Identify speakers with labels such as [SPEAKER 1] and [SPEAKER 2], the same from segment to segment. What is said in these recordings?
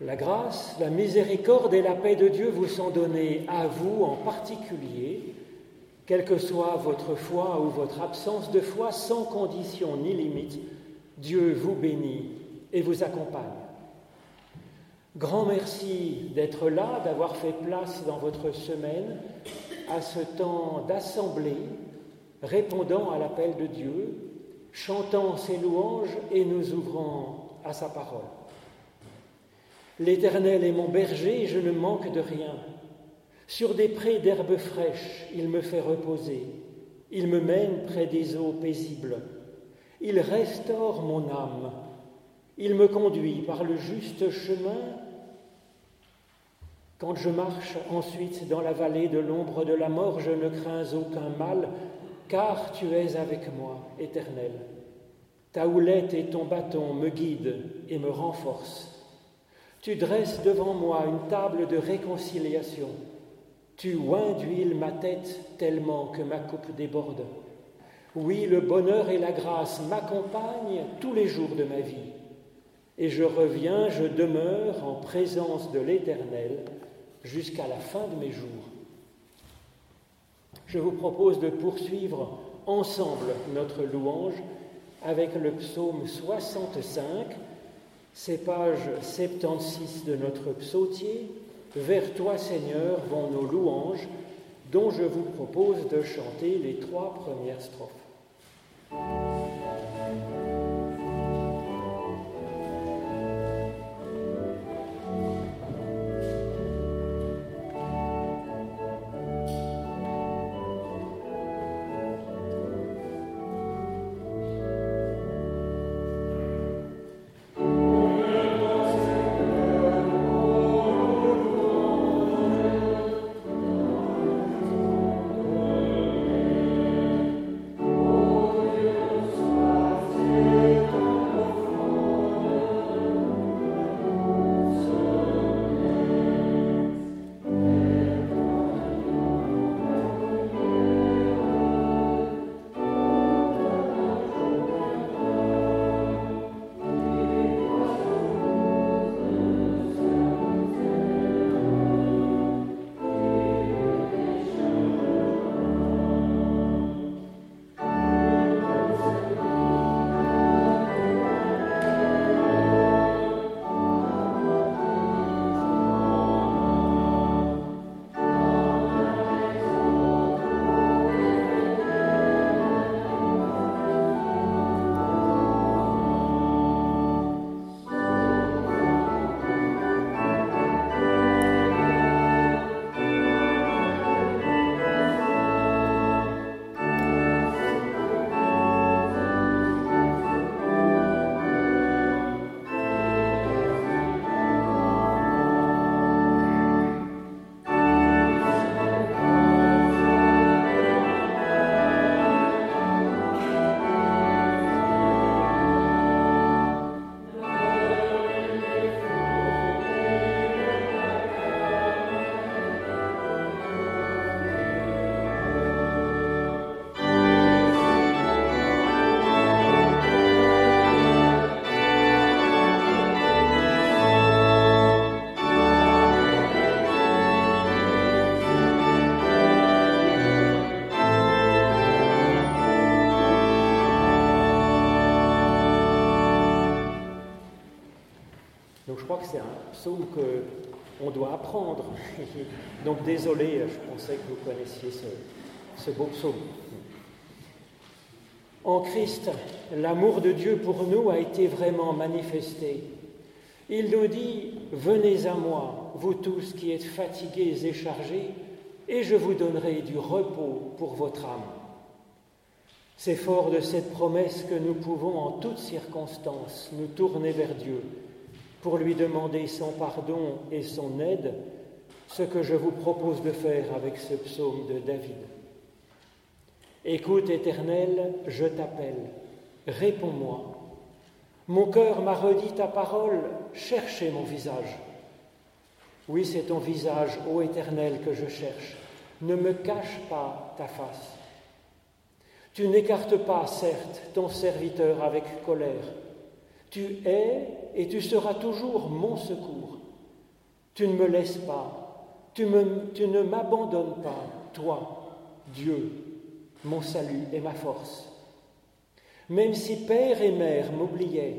[SPEAKER 1] La grâce, la miséricorde et la paix de Dieu vous sont données à vous en particulier, quelle que soit votre foi ou votre absence de foi, sans condition ni limite. Dieu vous bénit et vous accompagne. Grand merci d'être là, d'avoir fait place dans votre semaine à ce temps d'assemblée, répondant à l'appel de Dieu, chantant ses louanges et nous ouvrant à sa parole. L'Éternel est mon berger, je ne manque de rien. Sur des prés d'herbes fraîches, il me fait reposer. Il me mène près des eaux paisibles. Il restaure mon âme. Il me conduit par le juste chemin. Quand je marche ensuite dans la vallée de l'ombre de la mort, je ne crains aucun mal, car tu es avec moi, Éternel. Ta houlette et ton bâton me guident et me renforcent. Tu dresses devant moi une table de réconciliation. Tu oins d'huile ma tête tellement que ma coupe déborde. Oui, le bonheur et la grâce m'accompagnent tous les jours de ma vie. Et je reviens, je demeure en présence de l'Éternel jusqu'à la fin de mes jours. Je vous propose de poursuivre ensemble notre louange avec le psaume 65 c'est page 76 de notre psautier. Vers toi, Seigneur, vont nos louanges, dont je vous propose de chanter les trois premières strophes. C'est un psaume qu'on doit apprendre. Donc désolé, je pensais que vous connaissiez ce, ce beau psaume. En Christ, l'amour de Dieu pour nous a été vraiment manifesté. Il nous dit, venez à moi, vous tous qui êtes fatigués et chargés, et je vous donnerai du repos pour votre âme. C'est fort de cette promesse que nous pouvons en toutes circonstances nous tourner vers Dieu pour lui demander son pardon et son aide, ce que je vous propose de faire avec ce psaume de David. Écoute, Éternel, je t'appelle, réponds-moi. Mon cœur m'a redit ta parole, cherchez mon visage. Oui, c'est ton visage, ô Éternel, que je cherche. Ne me cache pas ta face. Tu n'écartes pas, certes, ton serviteur avec colère. Tu es et tu seras toujours mon secours. Tu ne me laisses pas, tu, ne m'abandonnes pas, toi, Dieu, mon salut et ma force. Même si père et mère m'oubliaient,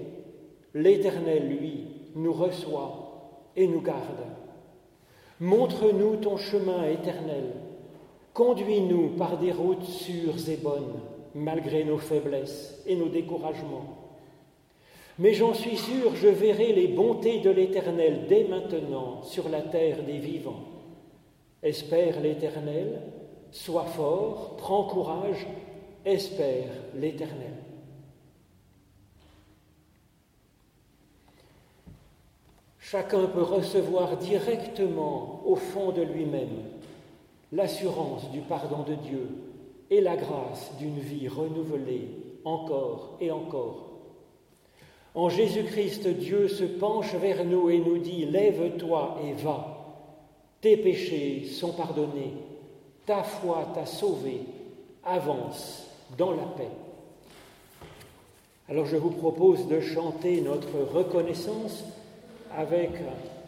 [SPEAKER 1] l'Éternel, lui, nous reçoit et nous garde. Montre-nous ton chemin éternel. Conduis-nous par des routes sûres et bonnes, malgré nos faiblesses et nos découragements. Mais j'en suis sûr, je verrai les bontés de l'Éternel dès maintenant sur la terre des vivants. Espère l'Éternel, sois fort, prends courage, espère l'Éternel. Chacun peut recevoir directement au fond de lui-même l'assurance du pardon de Dieu et la grâce d'une vie renouvelée encore et encore. En Jésus-Christ, Dieu se penche vers nous et nous dit, Lève-toi et va. Tes péchés sont pardonnés. Ta foi t'a sauvé. Avance dans la paix. Alors je vous propose de chanter notre reconnaissance avec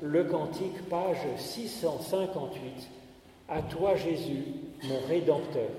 [SPEAKER 1] le cantique, page 658, À toi Jésus, mon Rédempteur.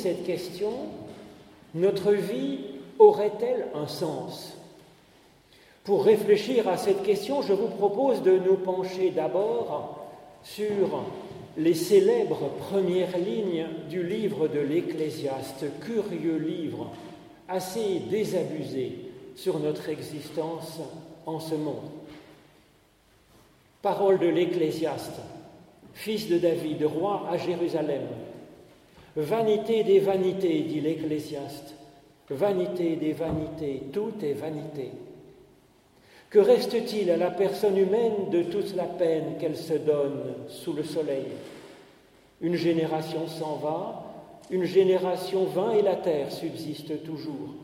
[SPEAKER 1] Cette question, notre vie aurait-elle un sens? Pour réfléchir à cette question, je vous propose de nous pencher d'abord sur les célèbres premières lignes du livre de l'Ecclésiaste, curieux livre, assez désabusé sur notre existence en ce monde. Parole de l'Ecclésiaste. fils de David, roi à Jérusalem. Vanité des vanités, dit l'Ecclésiaste. Vanité des vanités, tout est vanité. Que reste-t-il à la personne humaine de toute la peine qu'elle se donne sous le soleil? Une génération s'en va, une génération vint et la terre subsiste toujours.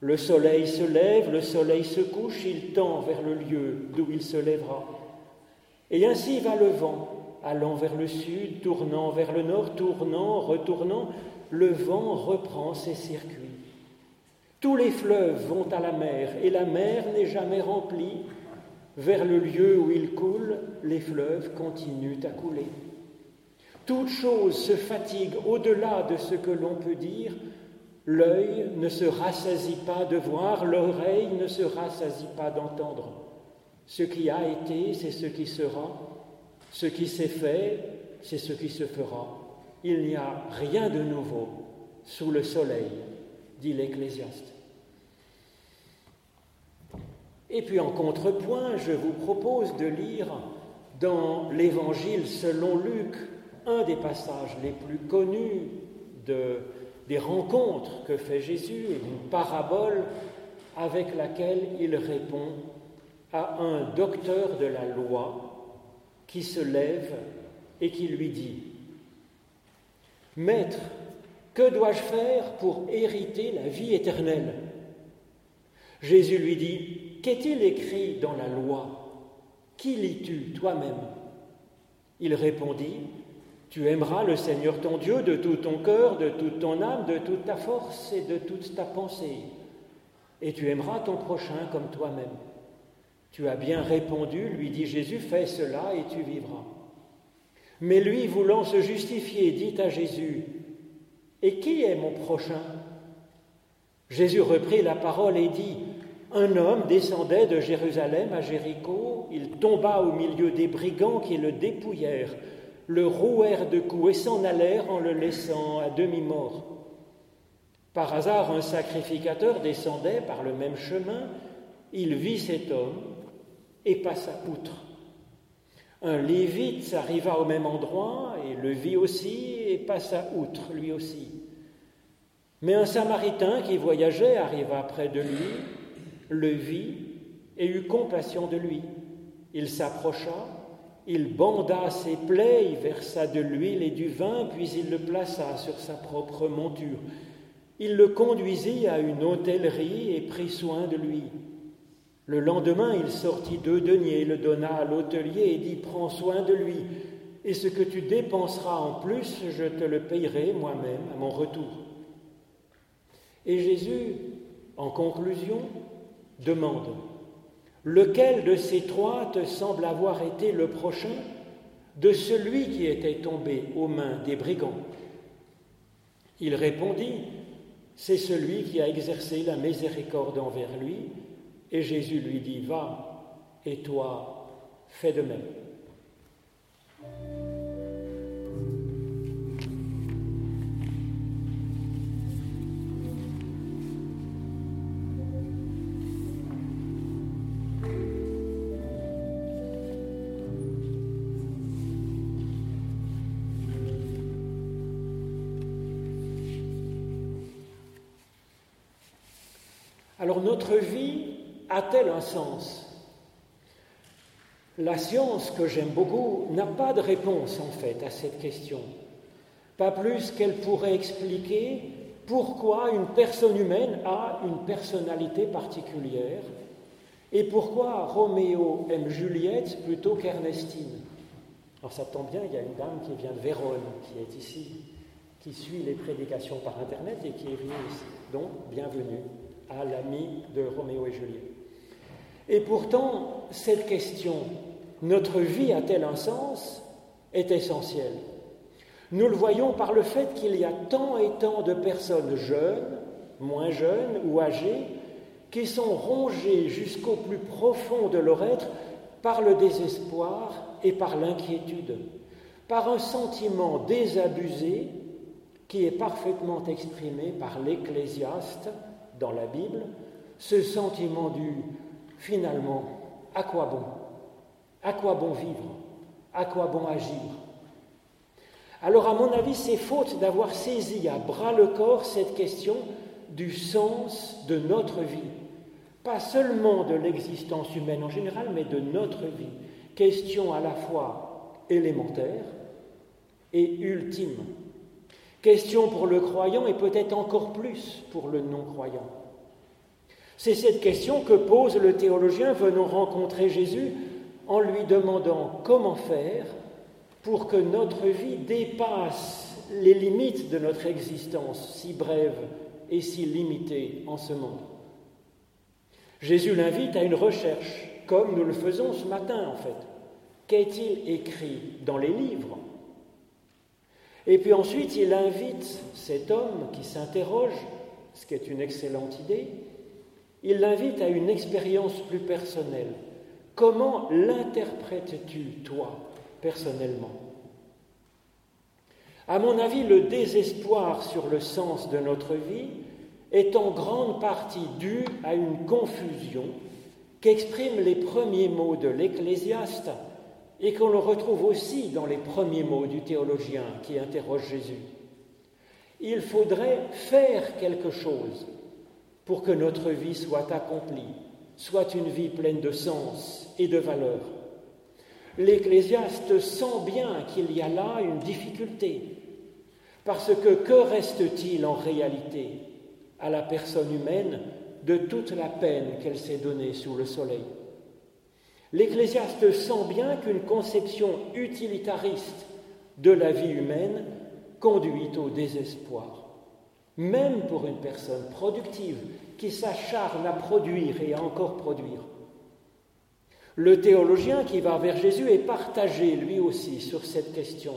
[SPEAKER 1] Le soleil se lève, le soleil se couche, il tend vers le lieu d'où il se lèvera. Et ainsi va le vent, allant vers le sud, tournant vers le nord, tournant, retournant, le vent reprend ses circuits. Tous les fleuves vont à la mer, et la mer n'est jamais remplie. Vers le lieu où il coule, les fleuves continuent à couler. Toute chose se fatigue au-delà de ce que l'on peut dire. L'œil ne se rassasie pas de voir, l'oreille ne se rassasie pas d'entendre. Ce qui a été, c'est ce qui sera. Ce qui s'est fait, c'est ce qui se fera. Il n'y a rien de nouveau sous le soleil, dit l'Ecclésiaste. Et puis en contrepoint, je vous propose de lire dans l'Évangile selon Luc un des passages les plus connus des rencontres que fait Jésus et d'une parabole avec laquelle il répond à un docteur de la loi qui se lève et qui lui dit Maître, que dois-je faire pour hériter la vie éternelle? Jésus lui dit Qu'est-il écrit dans la loi? Qui lis-tu toi-même? Il répondit Tu aimeras le Seigneur ton Dieu de tout ton cœur, de toute ton âme, de toute ta force et de toute ta pensée. Et tu aimeras ton prochain comme toi-même. Tu as bien répondu, lui dit Jésus, fais cela et tu vivras. Mais lui, voulant se justifier, dit à Jésus, Et qui est mon prochain? Jésus reprit la parole et dit, un homme descendait de Jérusalem à Jéricho, il tomba au milieu des brigands qui le dépouillèrent, le rouèrent de coups et s'en allèrent en le laissant à demi-mort. Par hasard, un sacrificateur descendait par le même chemin, il vit cet homme et passa outre. Un lévite arriva au même endroit et le vit aussi et passa outre lui aussi. Mais un samaritain qui voyageait arriva près de lui le vit et eut compassion de lui. Il s'approcha, il banda ses plaies, il versa de l'huile et du vin, puis il le plaça sur sa propre monture. Il le conduisit à une hôtellerie et prit soin de lui. Le lendemain, il sortit deux deniers, le donna à l'hôtelier et dit Prends soin de lui, et ce que tu dépenseras en plus, je te le payerai moi-même à mon retour. Et Jésus, en conclusion, demande Lequel de ces trois te semble avoir été le prochain de celui qui était tombé aux mains des brigands? Il répondit C'est celui qui a exercé la miséricorde envers lui. Et Jésus lui dit Va, et toi, fais de même. Alors notre vie a-t-elle un sens? La science, que j'aime beaucoup, n'a pas de réponse en fait à cette question. Pas plus qu'elle pourrait expliquer pourquoi une personne humaine a une personnalité particulière et pourquoi Roméo aime Juliette plutôt qu'Ernestine. Alors ça tombe bien, il y a une dame qui vient de Vérone, qui est ici, qui suit les prédications par Internet et qui est venue ici. Donc, bienvenue à l'ami de Roméo et Juliette. Et pourtant, cette question, notre vie a-t-elle un sens, est essentielle. Nous le voyons par le fait qu'il y a tant et tant de personnes jeunes, moins jeunes ou âgées, qui sont rongées jusqu'au plus profond de leur être par le désespoir et par l'inquiétude, par un sentiment désabusé qui est parfaitement exprimé par l'Ecclésiaste dans la Bible ce sentiment du finalement, à quoi bon? À quoi bon vivre? À quoi bon agir? Alors à mon avis, c'est faute d'avoir saisi à bras le corps cette question du sens de notre vie. Pas seulement de l'existence humaine en général, mais de notre vie. Question à la fois élémentaire et ultime. Question pour le croyant et peut-être encore plus pour le non-croyant. C'est cette question que pose le théologien venant rencontrer Jésus en lui demandant comment faire pour que notre vie dépasse les limites de notre existence si brève et si limitée en ce monde. Jésus l'invite à une recherche, comme nous le faisons ce matin en fait. Qu'est-il écrit dans les livres? Et puis ensuite, il invite cet homme qui s'interroge, ce qui est une excellente idée, il l'invite à une expérience plus personnelle. Comment l'interprètes-tu, toi, personnellement? À mon avis, le désespoir sur le sens de notre vie est en grande partie dû à une confusion qu'expriment les premiers mots de l'Ecclésiaste et qu'on le retrouve aussi dans les premiers mots du théologien qui interroge Jésus. Il faudrait faire quelque chose pour que notre vie soit accomplie, soit une vie pleine de sens et de valeur. L'Ecclésiaste sent bien qu'il y a là une difficulté, parce que que reste-t-il en réalité à la personne humaine de toute la peine qu'elle s'est donnée sous le soleil? L'Ecclésiaste sent bien qu'une conception utilitariste de la vie humaine conduit au désespoir même pour une personne productive qui s'acharne à produire et à encore produire. Le théologien qui va vers Jésus est partagé lui aussi sur cette question,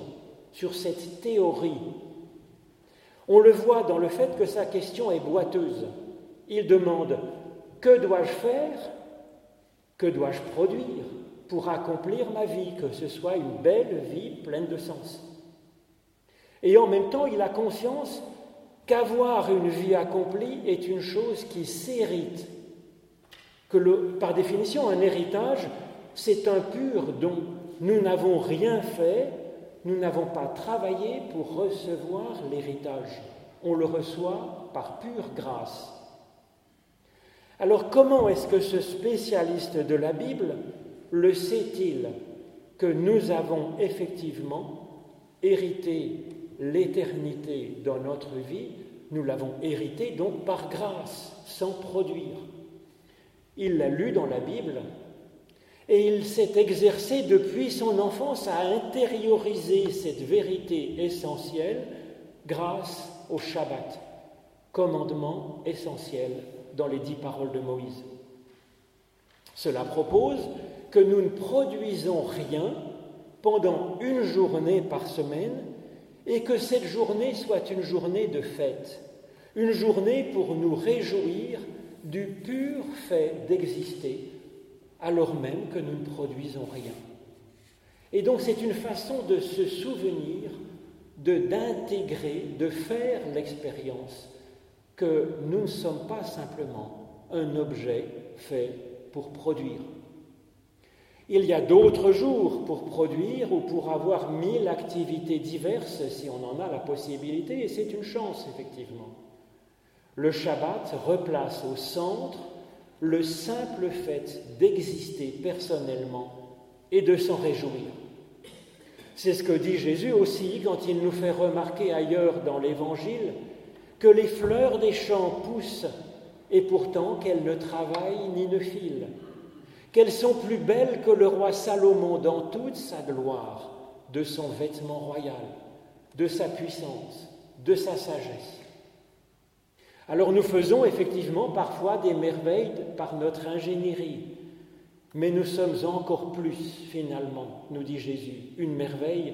[SPEAKER 1] sur cette théorie. On le voit dans le fait que sa question est boiteuse. Il demande Que dois-je faire? Que dois-je produire pour accomplir ma vie, que ce soit une belle vie pleine de sens Et en même temps, il a conscience qu'avoir une vie accomplie est une chose qui s'hérite, par définition un héritage, c'est un pur don. Nous n'avons rien fait, nous n'avons pas travaillé pour recevoir l'héritage. On le reçoit par pure grâce. Alors comment est-ce que ce spécialiste de la Bible le sait-il que nous avons effectivement hérité l'éternité dans notre vie, nous l'avons hérité donc par grâce, sans produire. Il l'a lu dans la Bible et il s'est exercé depuis son enfance à intérioriser cette vérité essentielle grâce au Shabbat, commandement essentiel dans les dix paroles de Moïse. Cela propose que nous ne produisons rien pendant une journée par semaine et que cette journée soit une journée de fête, une journée pour nous réjouir du pur fait d'exister, alors même que nous ne produisons rien. Et donc c'est une façon de se souvenir, de d'intégrer, de faire l'expérience que nous ne sommes pas simplement un objet fait pour produire. Il y a d'autres jours pour produire ou pour avoir mille activités diverses si on en a la possibilité, et c'est une chance, effectivement. Le Shabbat replace au centre le simple fait d'exister personnellement et de s'en réjouir. C'est ce que dit Jésus aussi quand il nous fait remarquer ailleurs dans l'Évangile que les fleurs des champs poussent et pourtant qu'elles ne travaillent ni ne filent qu'elles sont plus belles que le roi Salomon dans toute sa gloire, de son vêtement royal, de sa puissance, de sa sagesse. Alors nous faisons effectivement parfois des merveilles par notre ingénierie, mais nous sommes encore plus, finalement, nous dit Jésus, une merveille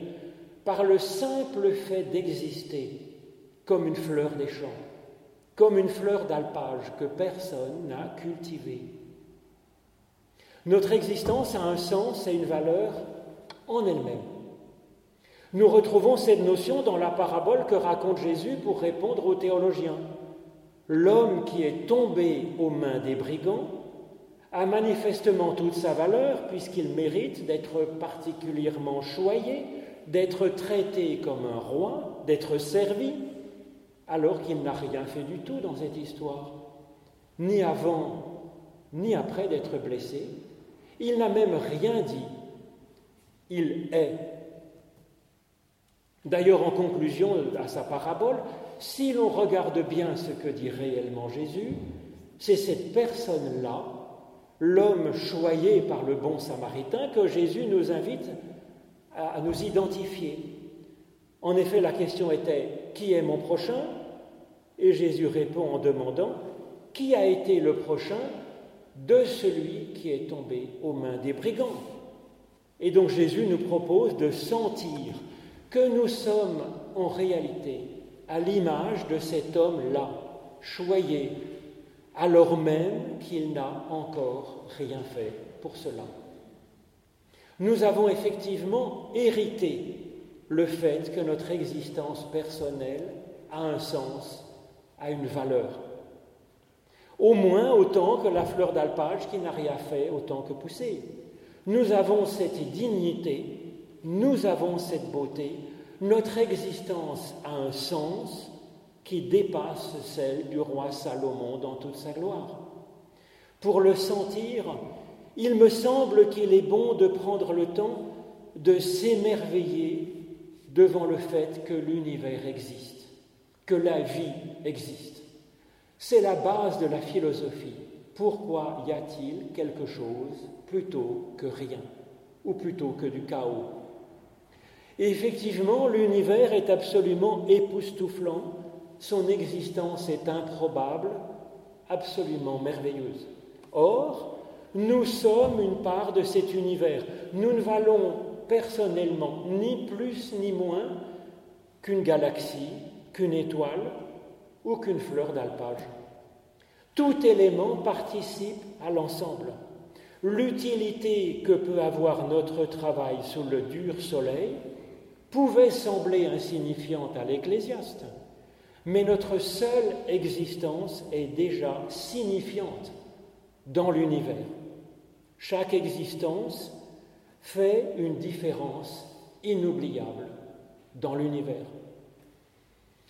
[SPEAKER 1] par le simple fait d'exister comme une fleur des champs, comme une fleur d'alpage que personne n'a cultivée notre existence a un sens et une valeur en elle-même. Nous retrouvons cette notion dans la parabole que raconte Jésus pour répondre aux théologiens. L'homme qui est tombé aux mains des brigands a manifestement toute sa valeur puisqu'il mérite d'être particulièrement choyé, d'être traité comme un roi, d'être servi, alors qu'il n'a rien fait du tout dans cette histoire, ni avant, ni après d'être blessé. Il n'a même rien dit. Il est. D'ailleurs, en conclusion à sa parabole, si l'on regarde bien ce que dit réellement Jésus, c'est cette personne-là l'homme choyé par le bon samaritain que Jésus nous invite à, nous identifier. En effet, la question était Qui est mon prochain? Et Jésus répond en demandant Qui a été le prochain? De celui qui est tombé aux mains des brigands Et donc Jésus nous propose de sentir que nous sommes en réalité à l'image de cet homme-là, choyé, alors même qu'il n'a encore rien fait pour cela. Nous avons effectivement hérité le fait que notre existence personnelle a un sens, a une valeur. Au moins autant que la fleur d'alpage qui n'a rien fait autant que pousser. Nous avons cette dignité, nous avons cette beauté, notre existence a un sens qui dépasse celle du roi Salomon dans toute sa gloire. Pour le sentir, il me semble qu'il est bon de prendre le temps de s'émerveiller devant le fait que l'univers existe, que la vie existe. C'est la base de la philosophie. Pourquoi y a-t-il quelque chose plutôt que rien, ou plutôt que du chaos? Effectivement, l'univers est absolument époustouflant son existence est improbable, absolument merveilleuse. Or, nous sommes une part de cet univers. Nous ne valons personnellement ni plus ni moins qu'une galaxie, qu'une étoile ou qu'une fleur d'alpage. Tout élément participe à l'ensemble. L'utilité que peut avoir notre travail sous le dur soleil pouvait sembler insignifiante à l'ecclésiaste. Mais notre seule existence est déjà signifiante dans l'univers. Chaque existence fait une différence inoubliable dans l'univers.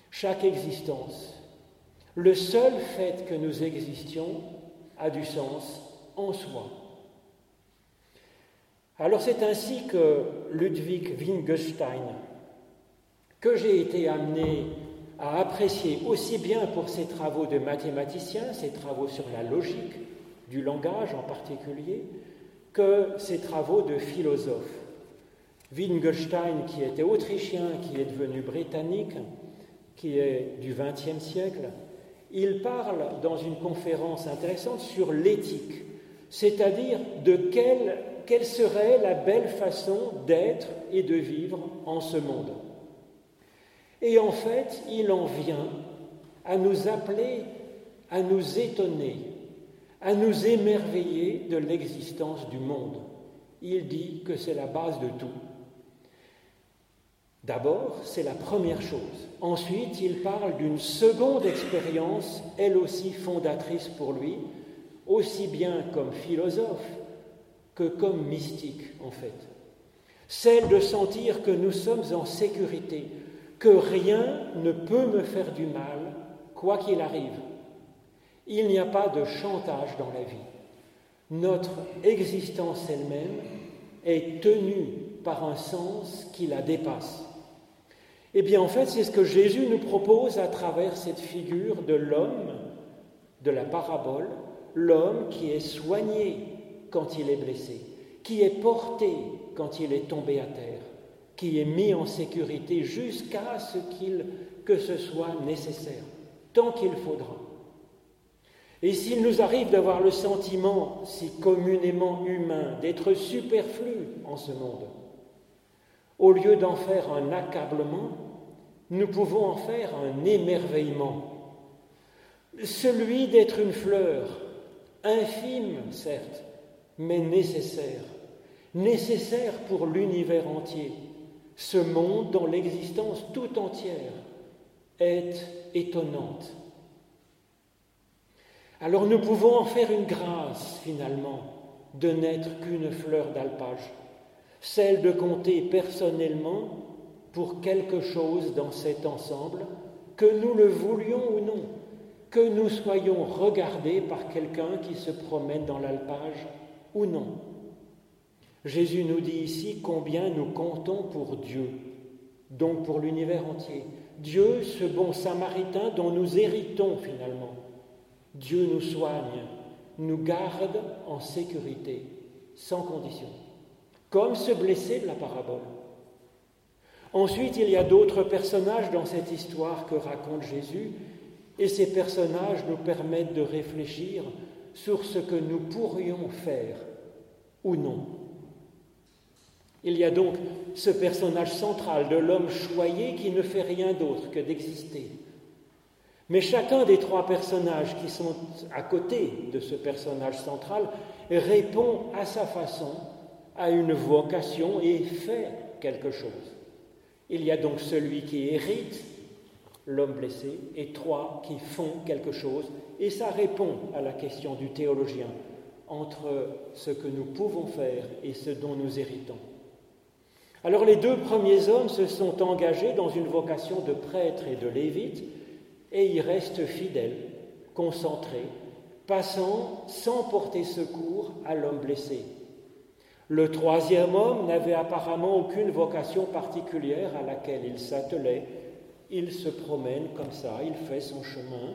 [SPEAKER 1] Chaque existence, le seul fait que nous existions a du sens en soi. Alors c'est ainsi que Ludwig Wittgenstein, que j'ai été amené à apprécier aussi bien pour ses travaux de mathématicien, ses travaux sur la logique du langage en particulier, que ses travaux de philosophe. Wittgenstein, qui était autrichien, qui est devenu britannique, qui est du XXe siècle, il parle dans une conférence intéressante sur l'éthique, c'est-à-dire de quelle, serait la belle façon d'être et de vivre en ce monde. Et en fait, il en vient à nous appeler, à nous étonner, à nous émerveiller de l'existence du monde. Il dit que c'est la base de tout. D'abord, c'est la première chose. Ensuite, il parle d'une seconde expérience, elle aussi fondatrice pour lui, aussi bien comme philosophe que comme mystique, en fait. Celle de sentir que nous sommes en sécurité, que rien ne peut me faire du mal, quoi qu'il arrive. Il n'y a pas de chantage dans la vie. Notre existence elle-même est tenue par un sens qui la dépasse. Eh bien, en fait, c'est ce que Jésus nous propose à travers cette figure de l'homme, de la parabole, l'homme qui est soigné quand il est blessé, qui est porté quand il est tombé à terre, qui est mis en sécurité jusqu'à ce qu'il, que ce soit nécessaire, tant qu'il faudra. Et s'il nous arrive d'avoir le sentiment si communément humain d'être superflu en ce monde, au lieu d'en faire un accablement, nous pouvons en faire un émerveillement. Celui d'être une fleur, infime certes, mais nécessaire, nécessaire pour l'univers entier, ce monde dont l'existence tout entière est étonnante. Alors nous pouvons en faire une grâce, finalement, de n'être qu'une fleur d'alpage, celle de compter personnellement pour quelque chose dans cet ensemble, que nous le voulions ou non, que nous soyons regardés par quelqu'un qui se promène dans l'alpage ou non. Jésus nous dit ici combien nous comptons pour Dieu, donc pour l'univers entier. Dieu, ce bon samaritain dont nous héritons finalement. Dieu nous soigne, nous garde en sécurité, sans condition, comme ce blessé de la parabole. Ensuite, il y a d'autres personnages dans cette histoire que raconte Jésus, et ces personnages nous permettent de réfléchir sur ce que nous pourrions faire ou non il y a donc ce personnage central de l'homme choyé qui ne fait rien d'autre que d'exister. Mais chacun des trois personnages qui sont à côté de ce personnage central répond à sa façon à une vocation et fait quelque chose. Il y a donc celui qui hérite, l'homme blessé, et trois qui font quelque chose, et ça répond à la question du théologien entre ce que nous pouvons faire et ce dont nous héritons. Alors les deux premiers hommes se sont engagés dans une vocation de prêtre et de lévite et y restent fidèles, concentrés, passant sans porter secours à l'homme blessé. Le troisième homme n'avait apparemment aucune vocation particulière à laquelle il s'attelait. Il se promène comme ça, il fait son chemin.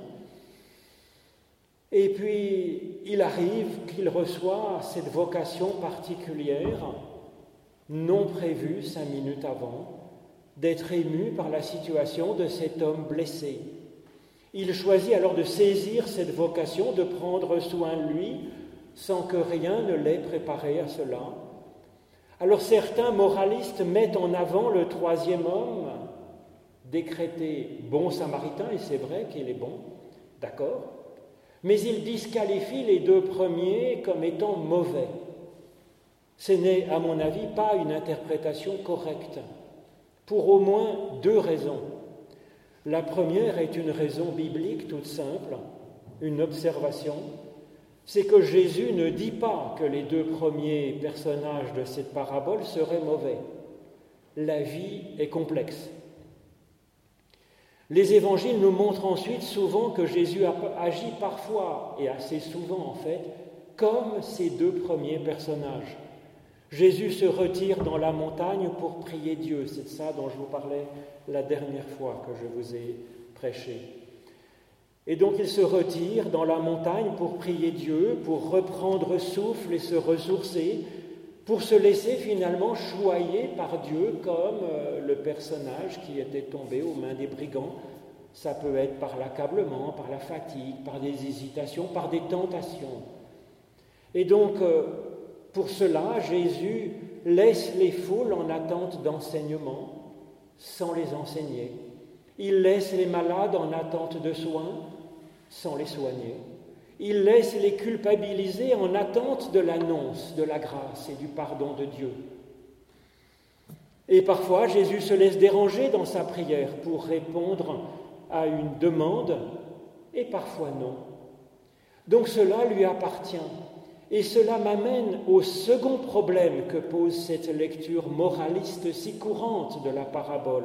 [SPEAKER 1] Et puis, il arrive qu'il reçoit cette vocation particulière non prévu cinq minutes avant, d'être ému par la situation de cet homme blessé. Il choisit alors de saisir cette vocation, de prendre soin de lui, sans que rien ne l'ait préparé à cela. Alors certains moralistes mettent en avant le troisième homme, décrété bon samaritain, et c'est vrai qu'il est bon, d'accord, mais ils disqualifient les deux premiers comme étant mauvais. Ce n'est, à mon avis, pas une interprétation correcte, pour au moins deux raisons. La première est une raison biblique toute simple, une observation, c'est que Jésus ne dit pas que les deux premiers personnages de cette parabole seraient mauvais. La vie est complexe. Les évangiles nous montrent ensuite souvent que Jésus agit parfois, et assez souvent en fait, comme ces deux premiers personnages. Jésus se retire dans la montagne pour prier Dieu. C'est ça dont je vous parlais la dernière fois que je vous ai prêché. Et donc il se retire dans la montagne pour prier Dieu, pour reprendre souffle et se ressourcer, pour se laisser finalement choyer par Dieu comme euh, le personnage qui était tombé aux mains des brigands. Ça peut être par l'accablement, par la fatigue, par des hésitations, par des tentations. Et donc, euh, pour cela, Jésus laisse les foules en attente d'enseignement sans les enseigner. Il laisse les malades en attente de soins sans les soigner. Il laisse les culpabiliser en attente de l'annonce de la grâce et du pardon de Dieu. Et parfois, Jésus se laisse déranger dans sa prière pour répondre à une demande, et parfois non. Donc cela lui appartient. Et cela m'amène au second problème que pose cette lecture moraliste si courante de la parabole.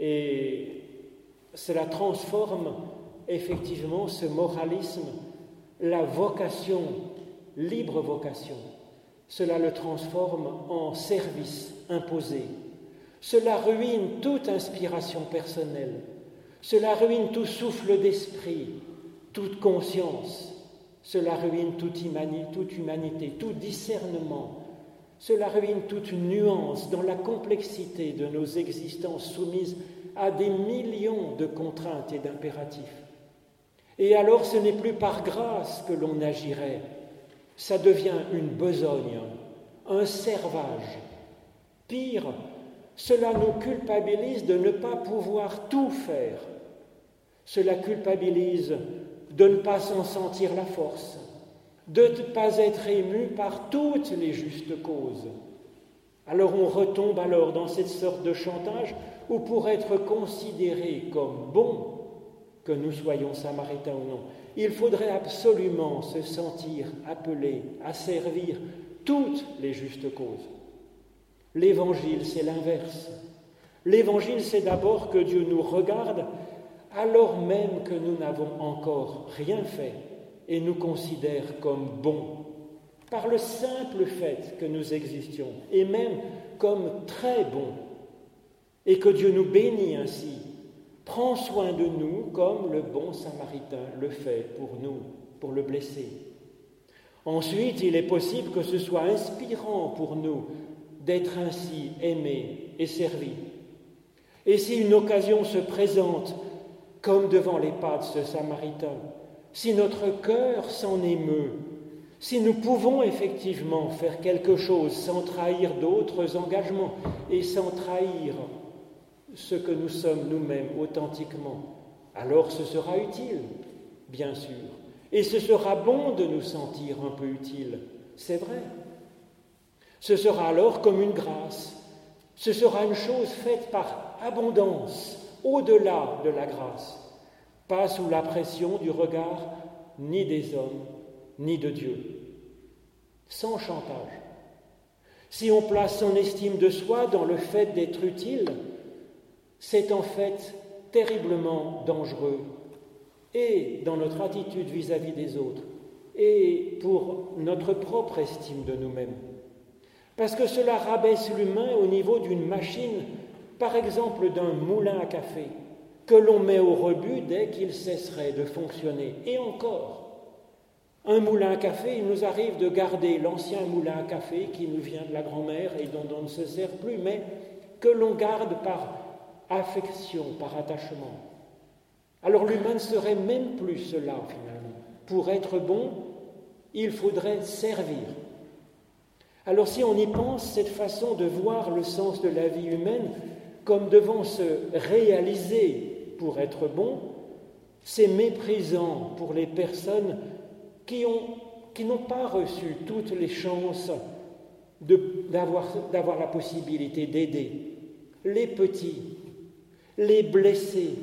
[SPEAKER 1] Et cela transforme effectivement ce moralisme, la vocation, libre vocation. Cela le transforme en service imposé. Cela ruine toute inspiration personnelle. Cela ruine tout souffle d'esprit, toute conscience. Cela ruine toute, humanité, tout discernement. Cela ruine toute nuance dans la complexité de nos existences soumises à des millions de contraintes et d'impératifs. Et alors ce n'est plus par grâce que l'on agirait, ça devient une besogne, un servage. Pire, cela nous culpabilise de ne pas pouvoir tout faire. Cela culpabilise de ne pas s'en sentir la force, de ne pas être ému par toutes les justes causes. Alors on retombe alors dans cette sorte de chantage où pour être considéré comme bon, que nous soyons samaritains ou non. Il faudrait absolument se sentir appelé à servir toutes les justes causes. L'évangile, c'est l'inverse. L'évangile, c'est d'abord que Dieu nous regarde alors même que nous n'avons encore rien fait et nous considère comme bons, par le simple fait que nous existions, et même comme très bons, et que Dieu nous bénit ainsi, prend soin de nous comme le bon samaritain le fait pour nous, pour le blessé. Ensuite, il est possible que ce soit inspirant pour nous d'être ainsi aimés et servis. Et si une occasion se présente, comme devant les pas de ce Samaritain, si notre cœur s'en émeut, si nous pouvons effectivement faire quelque chose sans trahir d'autres engagements et sans trahir ce que nous sommes nous-mêmes authentiquement, alors ce sera utile, bien sûr. Et ce sera bon de nous sentir un peu utile, c'est vrai. Ce sera alors comme une grâce. Ce sera une chose faite par abondance, au-delà de la grâce, pas sous la pression du regard ni des hommes, ni de Dieu, sans chantage. Si on place son estime de soi dans le fait d'être utile, c'est en fait terriblement dangereux, et dans notre attitude vis-à-vis des autres, et pour notre propre estime de nous-mêmes. Parce que cela rabaisse l'humain au niveau d'une machine par exemple d'un moulin à café, que l'on met au rebut dès qu'il cesserait de fonctionner. Et encore, un moulin à café, il nous arrive de garder l'ancien moulin à café qui nous vient de la grand-mère et dont on ne se sert plus, mais que l'on garde par affection, par attachement. Alors l'humain ne serait même plus cela finalement. Pour être bon, il faudrait servir. Alors si on y pense, cette façon de voir le sens de la vie humaine, comme devant se réaliser pour être bon, c'est méprisant pour les personnes qui, n'ont pas reçu toutes les chances d'avoir la possibilité d'aider les petits, les blessés,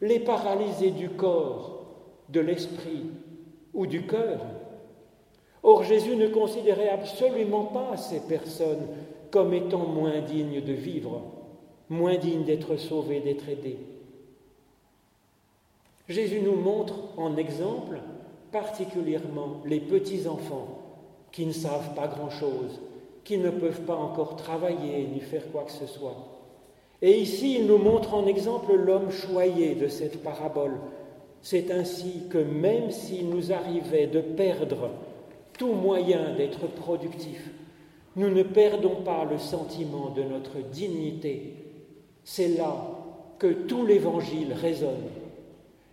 [SPEAKER 1] les paralysés du corps, de l'esprit ou du cœur. Or Jésus ne considérait absolument pas ces personnes comme étant moins dignes de vivre moins digne d'être sauvé, d'être aidé. Jésus nous montre en exemple particulièrement les petits-enfants qui ne savent pas grand-chose, qui ne peuvent pas encore travailler ni faire quoi que ce soit. Et ici, il nous montre en exemple l'homme choyé de cette parabole. C'est ainsi que même s'il nous arrivait de perdre tout moyen d'être productif, nous ne perdons pas le sentiment de notre dignité c'est là que tout l'Évangile résonne.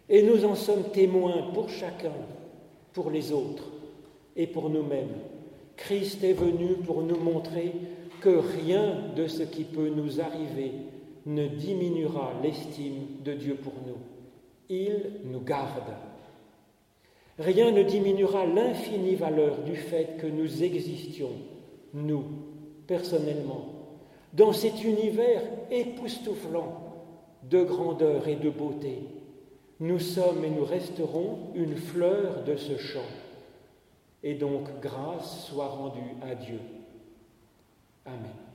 [SPEAKER 1] Et nous en sommes témoins pour chacun, pour les autres et pour nous-mêmes. Christ est venu pour nous montrer que rien de ce qui peut nous arriver ne diminuera l'estime de Dieu pour nous. Il nous garde. Rien ne diminuera l'infinie valeur du fait que nous existions, nous, personnellement, dans cet univers époustouflant de grandeur et de beauté. Nous sommes et nous resterons une fleur de ce champ. Et donc grâce soit rendue à Dieu. Amen.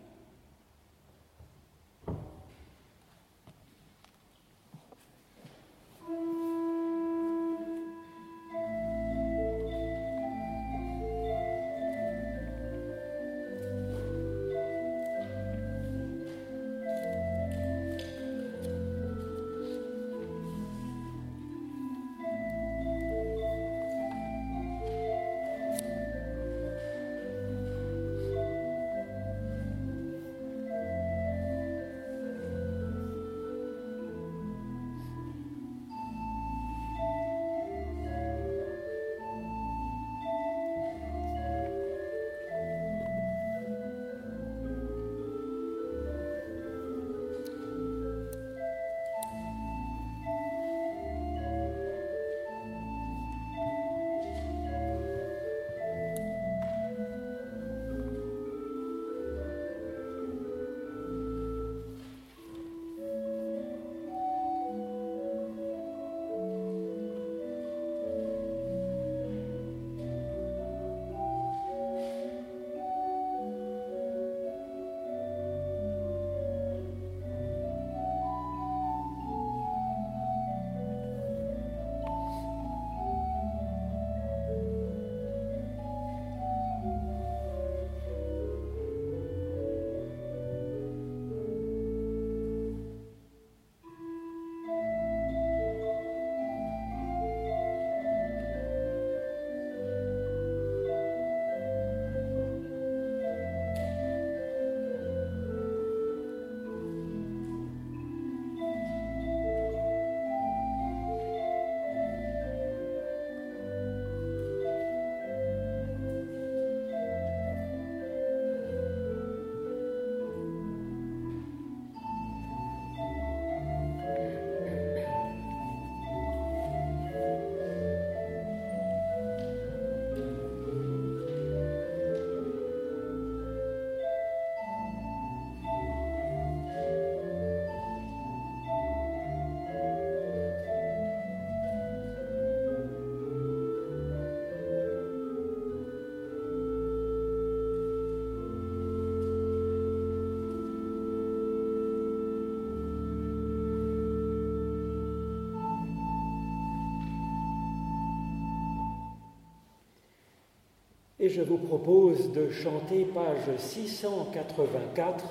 [SPEAKER 1] Et je vous propose de chanter page 684,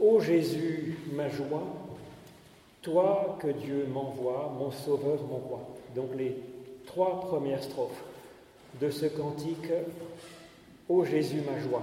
[SPEAKER 1] Ô Jésus, ma joie, toi que Dieu m'envoie, mon Sauveur, mon roi. Donc les trois premières strophes de ce cantique, Ô Jésus, ma joie.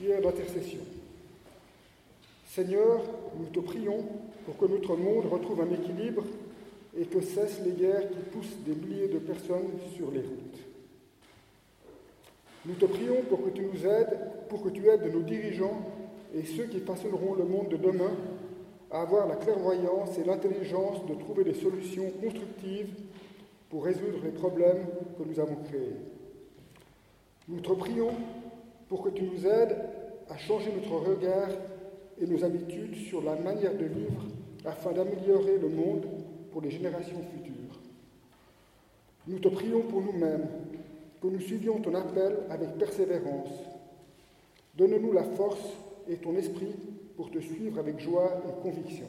[SPEAKER 2] D'intercession. Seigneur, nous te prions pour que notre monde retrouve un équilibre et que cessent les guerres qui poussent des milliers de personnes sur les routes. Nous te prions pour que tu nous aides, pour que tu aides nos dirigeants et ceux qui façonneront le monde de demain à avoir la clairvoyance et l'intelligence de trouver des solutions constructives pour résoudre les problèmes que nous avons créés. Nous te prions pour que tu nous aides à changer notre regard et nos habitudes sur la manière de vivre afin d'améliorer le monde pour les générations futures. Nous te prions pour nous-mêmes, que nous suivions ton appel avec persévérance. Donne-nous la force et ton esprit pour te suivre avec joie et conviction.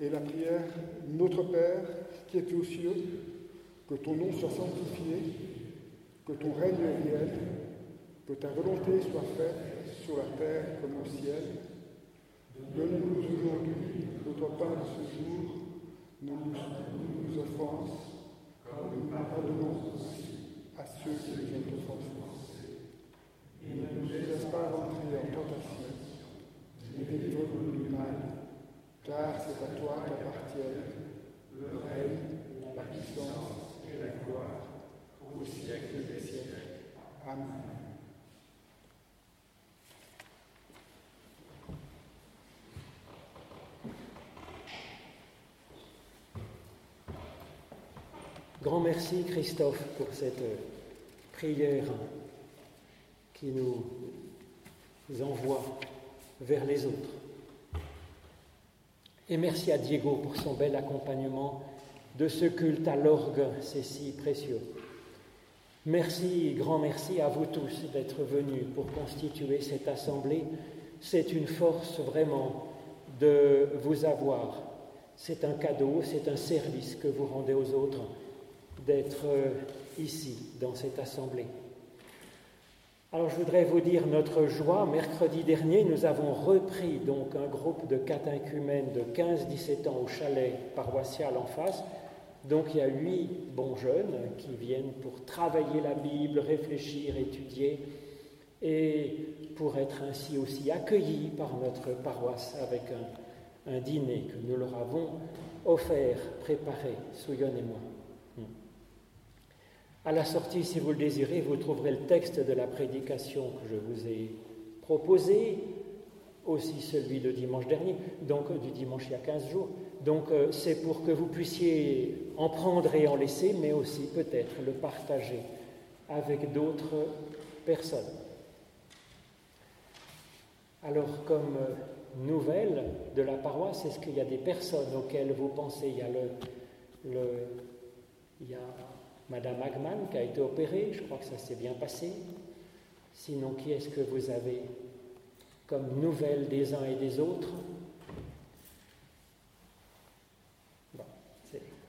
[SPEAKER 2] Et la prière, Notre Père qui es aux cieux, que ton nom soit sanctifié que ton règne vienne, que ta volonté soit faite sur la terre comme au ciel. Donne-nous aujourd'hui notre pain de ce jour, nous nous offenses, comme nous pardonnons aussi à ceux qui nous ont offensés. Et ne nous laisse pas rentrer en tentation, mais délivre-nous du mal, car c'est à toi qu'appartiennent le règne, la puissance et la gloire
[SPEAKER 1] Grand merci Christophe pour cette prière qui nous envoie vers les autres. Et merci à Diego pour son bel accompagnement de ce culte à l'orgue, c'est si précieux. Merci, grand merci à vous tous d'être venus pour constituer cette assemblée. C'est une force vraiment de vous avoir. C'est un cadeau, c'est un service que vous rendez aux autres d'être ici, dans cette assemblée. Alors je voudrais vous dire notre joie. Mercredi dernier, nous avons repris donc un groupe de catéchumènes de 15-17 ans au chalet paroissial en face. Donc il y a huit bons jeunes qui viennent pour travailler la Bible, réfléchir, étudier et pour être ainsi aussi accueillis par notre paroisse avec un, dîner que nous leur avons offert, préparé, Souillon et moi. À la sortie, si vous le désirez, vous trouverez le texte de la prédication que je vous ai proposé, aussi celui de dimanche dernier, donc du dimanche il y a 15 jours. Donc euh, c'est pour que vous puissiez en prendre et en laisser, mais aussi peut-être le partager avec d'autres personnes. Alors comme euh, nouvelle de la paroisse, est-ce qu'il y a des personnes auxquelles vous pensez Il y a le, le il y a Madame Agman qui a été opérée, je crois que ça s'est bien passé. Sinon, qui est-ce que vous avez comme nouvelle des uns et des autres?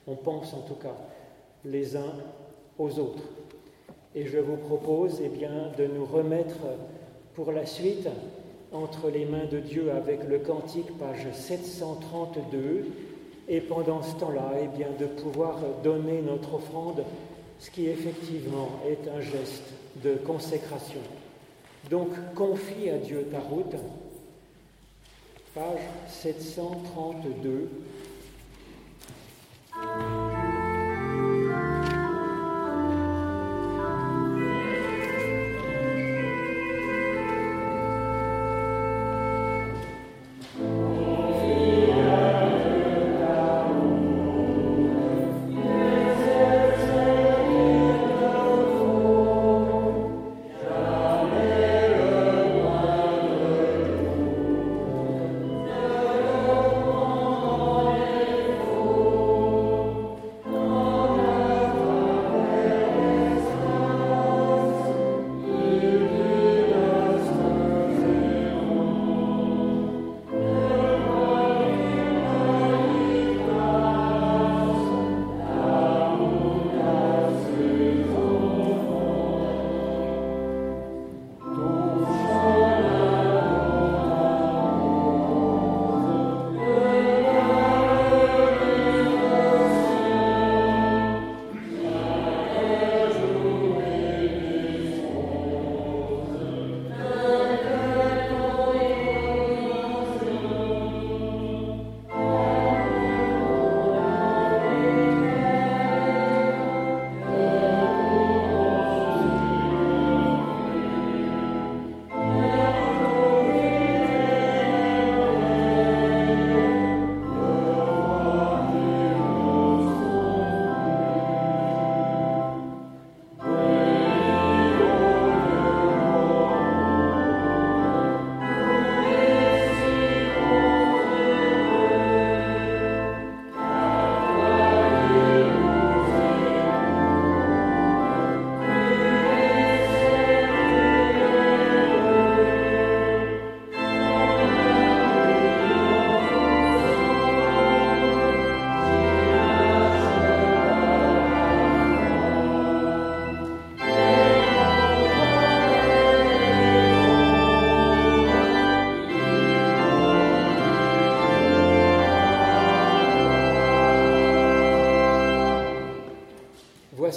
[SPEAKER 1] On pense en tout cas les uns aux autres. Et je vous propose eh bien, de nous remettre pour la suite entre les mains de Dieu avec le cantique, page 732, et pendant ce temps-là, eh bien, de pouvoir donner notre offrande, ce qui effectivement est un geste de consécration. Donc, confie à Dieu ta route, page 732. thank you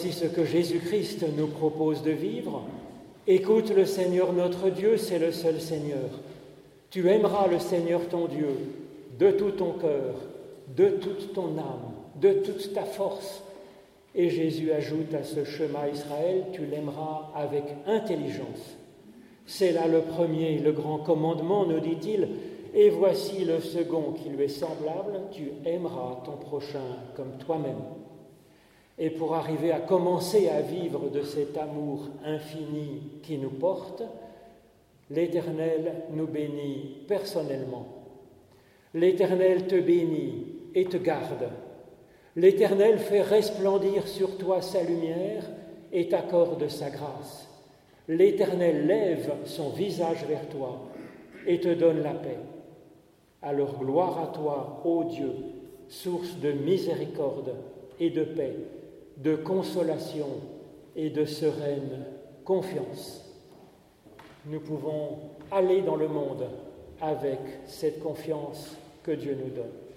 [SPEAKER 1] Voici ce que Jésus-Christ nous propose de vivre. Écoute le Seigneur notre Dieu, c'est le seul Seigneur. Tu aimeras le Seigneur ton Dieu de tout ton cœur, de toute ton âme, de toute ta force. Et Jésus ajoute à ce chemin Israël, tu l'aimeras avec intelligence. C'est là le premier, le grand commandement, nous dit-il, et voici le second qui lui est semblable, tu aimeras ton prochain comme toi-même. Et pour arriver à commencer à vivre de cet amour infini qui nous porte, l'Éternel nous bénit personnellement. L'Éternel te bénit et te garde. L'Éternel fait resplendir sur toi sa lumière et t'accorde sa grâce. L'Éternel lève son visage vers toi et te donne la paix. Alors gloire à toi, ô Dieu, source de miséricorde et de paix, de consolation et de sereine confiance. Nous pouvons aller dans le monde avec cette confiance que Dieu nous donne.